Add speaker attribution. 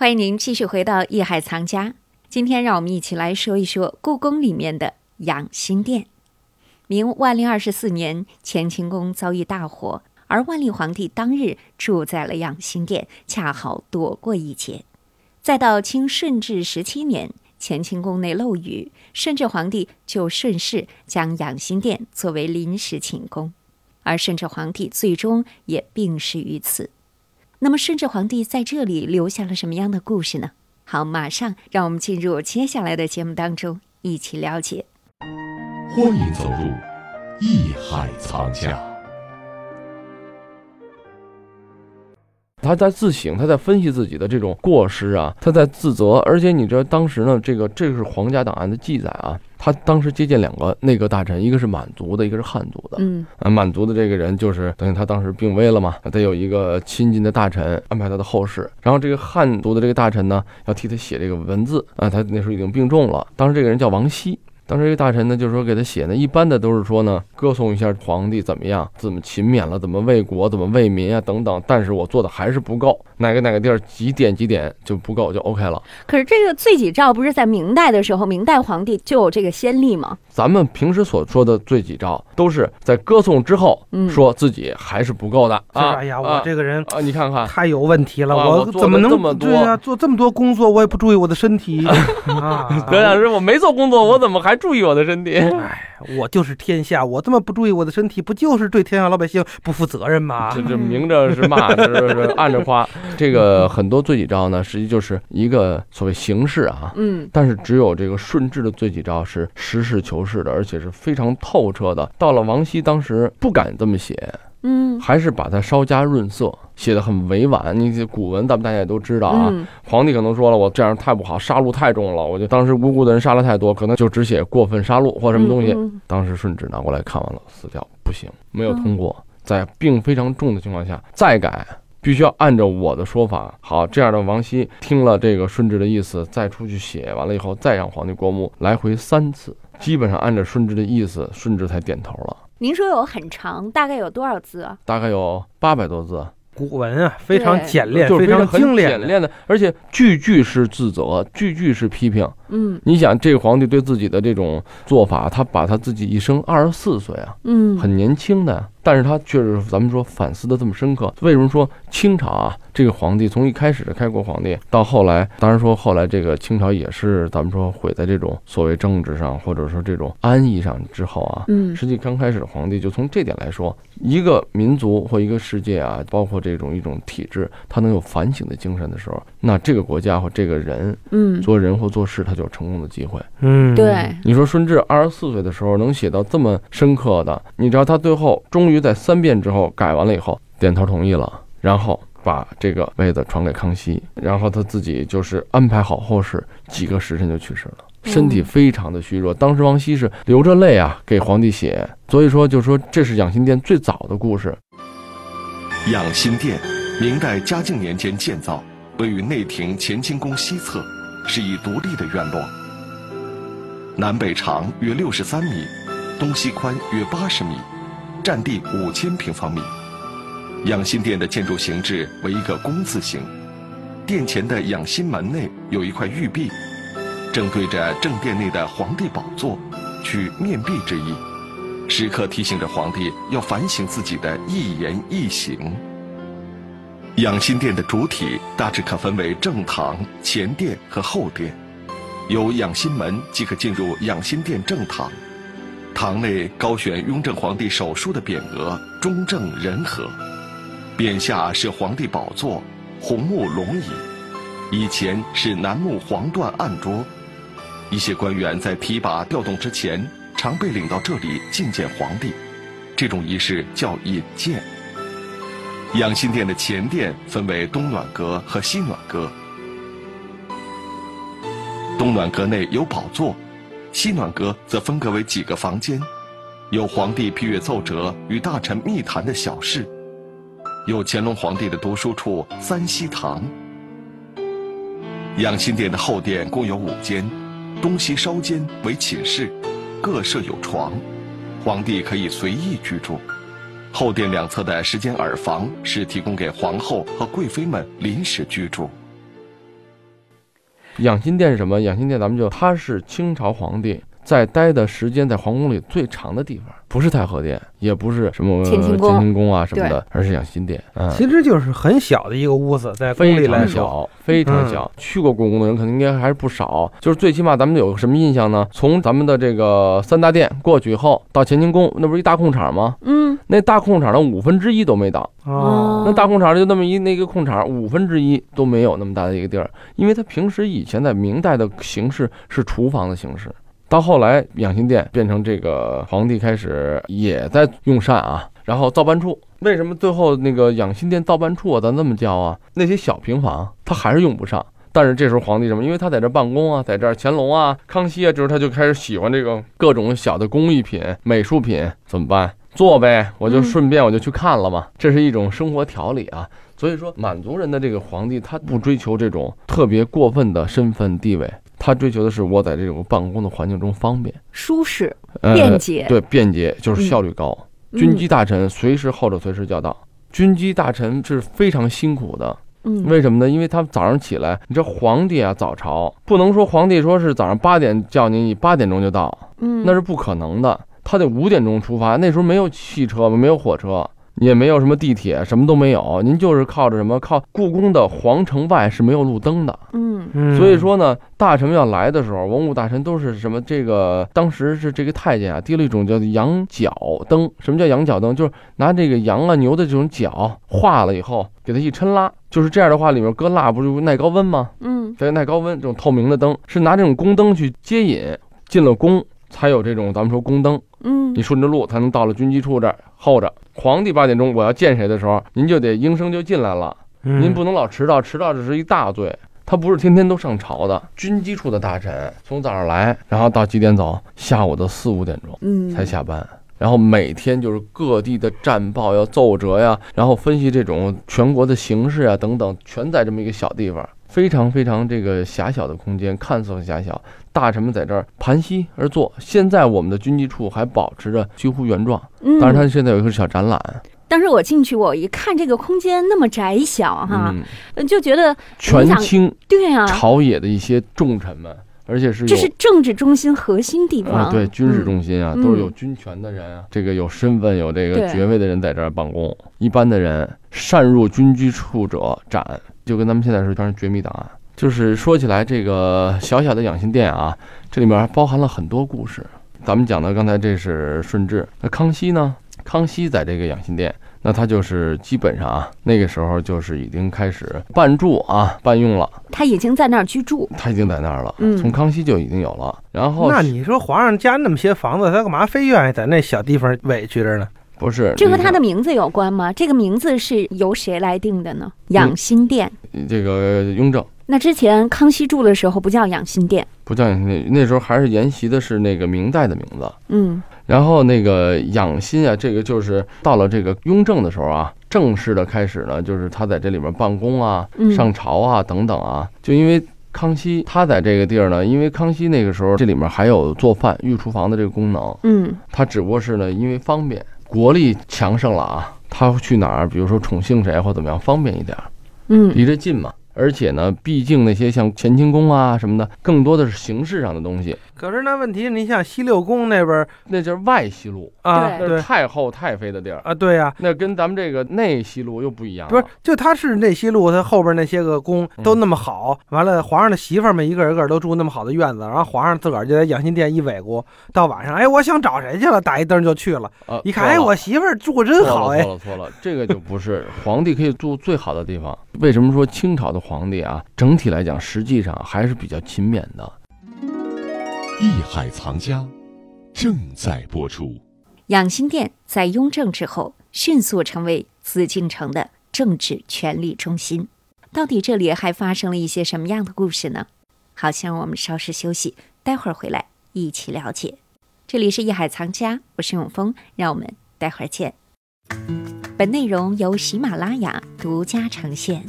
Speaker 1: 欢迎您继续回到《艺海藏家》。今天，让我们一起来说一说故宫里面的养心殿。明万历二十四年，乾清宫遭遇大火，而万历皇帝当日住在了养心殿，恰好躲过一劫。再到清顺治十七年，乾清宫内漏雨，顺治皇帝就顺势将养心殿作为临时寝宫，而顺治皇帝最终也病逝于此。那么，顺治皇帝在这里留下了什么样的故事呢？好，马上让我们进入接下来的节目当中，一起了解。
Speaker 2: 欢迎走入艺海藏家。
Speaker 3: 他在自省，他在分析自己的这种过失啊，他在自责。而且你知道，当时呢，这个这个是皇家档案的记载啊，他当时接见两个内阁大臣，一个是满族的，一个是汉族的。
Speaker 1: 嗯，
Speaker 3: 啊，满族的这个人就是等于他当时病危了嘛，得有一个亲近的大臣安排他的后事。然后这个汉族的这个大臣呢，要替他写这个文字啊，他那时候已经病重了。当时这个人叫王熙。当时这个大臣呢，就是说给他写呢，一般的都是说呢，歌颂一下皇帝怎么样，怎么勤勉了，怎么为国，怎么为民啊等等。但是我做的还是不够，哪个哪个地儿几点几点就不够，就 OK 了。
Speaker 1: 可是这个罪己诏不是在明代的时候，明代皇帝就有这个先例吗？
Speaker 3: 咱们平时所说的罪己诏，都是在歌颂之后，说自己还是不够的啊。
Speaker 4: 哎呀，我这个人
Speaker 3: 啊，你看看
Speaker 4: 太有问题了，
Speaker 3: 我
Speaker 4: 怎么能
Speaker 3: 这么多
Speaker 4: 对呀？做这么多工作，我也不注意我的身体 啊。
Speaker 3: 德老师，我没做工作，我怎么还？注意我的身体，
Speaker 4: 哎，我就是天下，我这么不注意我的身体，不就是对天下老百姓不负责任吗？
Speaker 3: 这这明着是骂，是是暗着夸。这个很多罪己诏呢，实际就是一个所谓形式啊，
Speaker 1: 嗯，
Speaker 3: 但是只有这个顺治的罪己诏是实事求是的，而且是非常透彻的。到了王熙当时不敢这么写。
Speaker 1: 嗯，
Speaker 3: 还是把它稍加润色，写的很委婉。你这古文，咱们大家也都知道啊。皇帝可能说了，我这样太不好，杀戮太重了。我就当时无辜的人杀了太多，可能就只写过分杀戮或什么东西。当时顺治拿过来看完了，撕掉，不行，没有通过。在病非常重的情况下再改，必须要按照我的说法。好，这样的王熙听了这个顺治的意思，再出去写完了以后，再让皇帝过目，来回三次，基本上按照顺治的意思，顺治才点头了。
Speaker 1: 您说有很长，大概有多少字啊？
Speaker 3: 大概有八百多字。
Speaker 4: 古文啊，非常简练，
Speaker 3: 非
Speaker 4: 常精
Speaker 3: 炼，简练的，而且句句是自责，句句是批评。
Speaker 1: 嗯，
Speaker 3: 你想，这个皇帝对自己的这种做法，他把他自己一生二十四岁啊，
Speaker 1: 嗯，
Speaker 3: 很年轻的，但是他却是咱们说反思的这么深刻。为什么说清朝啊，这个皇帝从一开始的开国皇帝，到后来，当然说后来这个清朝也是咱们说毁在这种所谓政治上，或者说这种安逸上之后啊，
Speaker 1: 嗯，
Speaker 3: 实际刚开始的皇帝就从这点来说，一个民族或一个世界啊，包括这种一种体制，他能有反省的精神的时候，那这个国家或这个人，
Speaker 1: 嗯，
Speaker 3: 做人或做事，他就有成功的机会。
Speaker 4: 嗯，
Speaker 1: 对。
Speaker 3: 你说顺治二十四岁的时候能写到这么深刻的，你知道他最后终于在三遍之后改完了以后，点头同意了，然后把这个位子传给康熙，然后他自己就是安排好后事，几个时辰就去世了，身体非常的虚弱。当时王羲是流着泪啊给皇帝写，所以说就说这是养心殿最早的故事。
Speaker 2: 养心殿，明代嘉靖年间建造，位于内廷乾清宫西侧。是一独立的院落，南北长约六十三米，东西宽约八十米，占地五千平方米。养心殿的建筑形制为一个工字形，殿前的养心门内有一块玉壁，正对着正殿内的皇帝宝座，取面壁之意，时刻提醒着皇帝要反省自己的一言一行。养心殿的主体大致可分为正堂、前殿和后殿，有养心门即可进入养心殿正堂。堂内高悬雍正皇帝手书的匾额“中正仁和”，匾下是皇帝宝座，红木龙椅，以前是楠木黄缎案桌。一些官员在提拔调动之前，常被领到这里觐见皇帝，这种仪式叫引见。养心殿的前殿分为东暖阁和西暖阁。东暖阁内有宝座，西暖阁则分隔为几个房间，有皇帝批阅奏折与大臣密谈的小室，有乾隆皇帝的读书处三希堂。养心殿的后殿共有五间，东西稍间为寝室，各设有床，皇帝可以随意居住。后殿两侧的十间耳房是提供给皇后和贵妃们临时居住。
Speaker 3: 养心殿是什么？养心殿咱们就他是清朝皇帝在待的时间在皇宫里最长的地方。不是太和殿，也不是什么
Speaker 1: 乾清宫、
Speaker 3: 乾清宫啊什么的，而是养心殿。嗯，
Speaker 4: 其实就是很小的一个屋子，在宫里来
Speaker 3: 说，非常小。去过故宫的人，肯定应该还是不少。就是最起码咱们有个什么印象呢？从咱们的这个三大殿过去以后，到乾清宫，那不是一大空场吗？
Speaker 1: 嗯，
Speaker 3: 那大空场的五分之一都没到。
Speaker 1: 哦，
Speaker 3: 那大空场就那么一那个空场，五分之一都没有那么大的一个地儿，因为它平时以前在明代的形式是厨房的形式。到后来，养心殿变成这个皇帝开始也在用膳啊，然后造办处。为什么最后那个养心殿造办处啊？咱这么叫啊？那些小平房他还是用不上。但是这时候皇帝什么？因为他在这办公啊，在这儿乾隆啊、康熙啊，就是他就开始喜欢这个各种小的工艺品、美术品，怎么办？做呗，我就顺便我就去看了嘛。这是一种生活调理啊。所以说，满族人的这个皇帝他不追求这种特别过分的身份地位。他追求的是我在这种办公的环境中方便、
Speaker 1: 舒适、便捷。
Speaker 3: 对，便捷就是效率高。军机大臣随时候着，随时叫到。军机大臣是非常辛苦的。
Speaker 1: 嗯，
Speaker 3: 为什么呢？因为他早上起来，你这皇帝啊，早朝不能说皇帝说是早上八点叫你，你八点钟就到，
Speaker 1: 嗯，
Speaker 3: 那是不可能的。他得五点钟出发，那时候没有汽车，没有火车。也没有什么地铁，什么都没有。您就是靠着什么？靠故宫的皇城外是没有路灯的。
Speaker 1: 嗯，
Speaker 3: 所以说呢，大臣们要来的时候，文武大臣都是什么？这个当时是这个太监啊，提了一种叫羊角灯。什么叫羊角灯？就是拿这个羊啊、牛的这种角化了以后，给它一抻拉，就是这样的话，里面搁蜡不就耐高温吗？
Speaker 1: 嗯，
Speaker 3: 对，耐高温这种透明的灯是拿这种宫灯去接引，进了宫才有这种咱们说宫灯。
Speaker 1: 嗯，
Speaker 3: 你顺着路才能到了军机处这儿候着。皇帝八点钟我要见谁的时候，您就得应声就进来了。您不能老迟到，迟到这是一大罪。他不是天天都上朝的，军机处的大臣从早上来，然后到几点走？下午的四五点钟，
Speaker 1: 嗯，
Speaker 3: 才下班。然后每天就是各地的战报要奏折呀，然后分析这种全国的形势啊等等，全在这么一个小地方。非常非常这个狭小的空间，看似很狭小，大臣们在这儿盘膝而坐。现在我们的军机处还保持着几乎原状，
Speaker 1: 嗯，
Speaker 3: 但是它现在有一个小展览。
Speaker 1: 当时我进去，我一看这个空间那么窄小哈，
Speaker 3: 嗯，
Speaker 1: 就觉得
Speaker 3: 权倾
Speaker 1: 对啊，
Speaker 3: 朝野的一些重臣们，而且是
Speaker 1: 这是政治中心核心地方，
Speaker 3: 对军事中心啊，都是有军权的人啊，这个有身份有这个爵位的人在这儿办公，一般的人擅入军机处者斩。就跟咱们现在是全是绝密档案，就是说起来这个小小的养心殿啊，这里面包含了很多故事。咱们讲的刚才这是顺治，那康熙呢？康熙在这个养心殿，那他就是基本上啊，那个时候就是已经开始半住啊，半用了。
Speaker 1: 他已经在那儿居住，
Speaker 3: 他已经在那儿了。
Speaker 1: 嗯，
Speaker 3: 从康熙就已经有了。然后
Speaker 4: 那你说皇上家那么些房子，他干嘛非愿意在那小地方委屈着呢？
Speaker 3: 不是，
Speaker 1: 这和他的名字有关吗？这个名字是由谁来定的呢？养心殿，
Speaker 3: 这个雍正。
Speaker 1: 那之前康熙住的时候不叫养心殿，
Speaker 3: 不叫养心殿，那时候还是沿袭的是那个明代的名字。
Speaker 1: 嗯，
Speaker 3: 然后那个养心啊，这个就是到了这个雍正的时候啊，正式的开始呢，就是他在这里面办公啊、上朝啊等等啊。就因为康熙他在这个地儿呢，因为康熙那个时候这里面还有做饭、御厨房的这个功能。
Speaker 1: 嗯，
Speaker 3: 他只不过是呢，因为方便。国力强盛了啊，他去哪儿？比如说宠幸谁或怎么样，方便一点，
Speaker 1: 嗯，
Speaker 3: 离着近嘛。而且呢，毕竟那些像乾清宫啊什么的，更多的是形式上的东西。
Speaker 4: 可是那问题，你像西六宫那边，
Speaker 3: 那就是外西路
Speaker 4: 啊，
Speaker 3: 那是太后太妃的地儿
Speaker 4: 啊，对呀，
Speaker 3: 那跟咱们这个内西路又不一样。
Speaker 4: 不是，就他是内西路，他后边那些个宫都那么好，完了皇上的媳妇们一个一个都住那么好的院子，然后皇上自个儿就在养心殿一尾咕，到晚上，哎，我想找谁去了，打一灯就去了。一看，哎，我媳妇住真好，哎，
Speaker 3: 错了错了，这个就不是皇帝可以住最好的地方。为什么说清朝的皇帝啊，整体来讲实际上还是比较勤勉的？
Speaker 2: 《艺海藏家》正在播出。
Speaker 1: 养心殿在雍正之后迅速成为紫禁城的政治权力中心。到底这里还发生了一些什么样的故事呢？好，先让我们稍事休息，待会儿回来一起了解。这里是《艺海藏家》，我是永峰，让我们待会儿见。本内容由喜马拉雅独家呈现。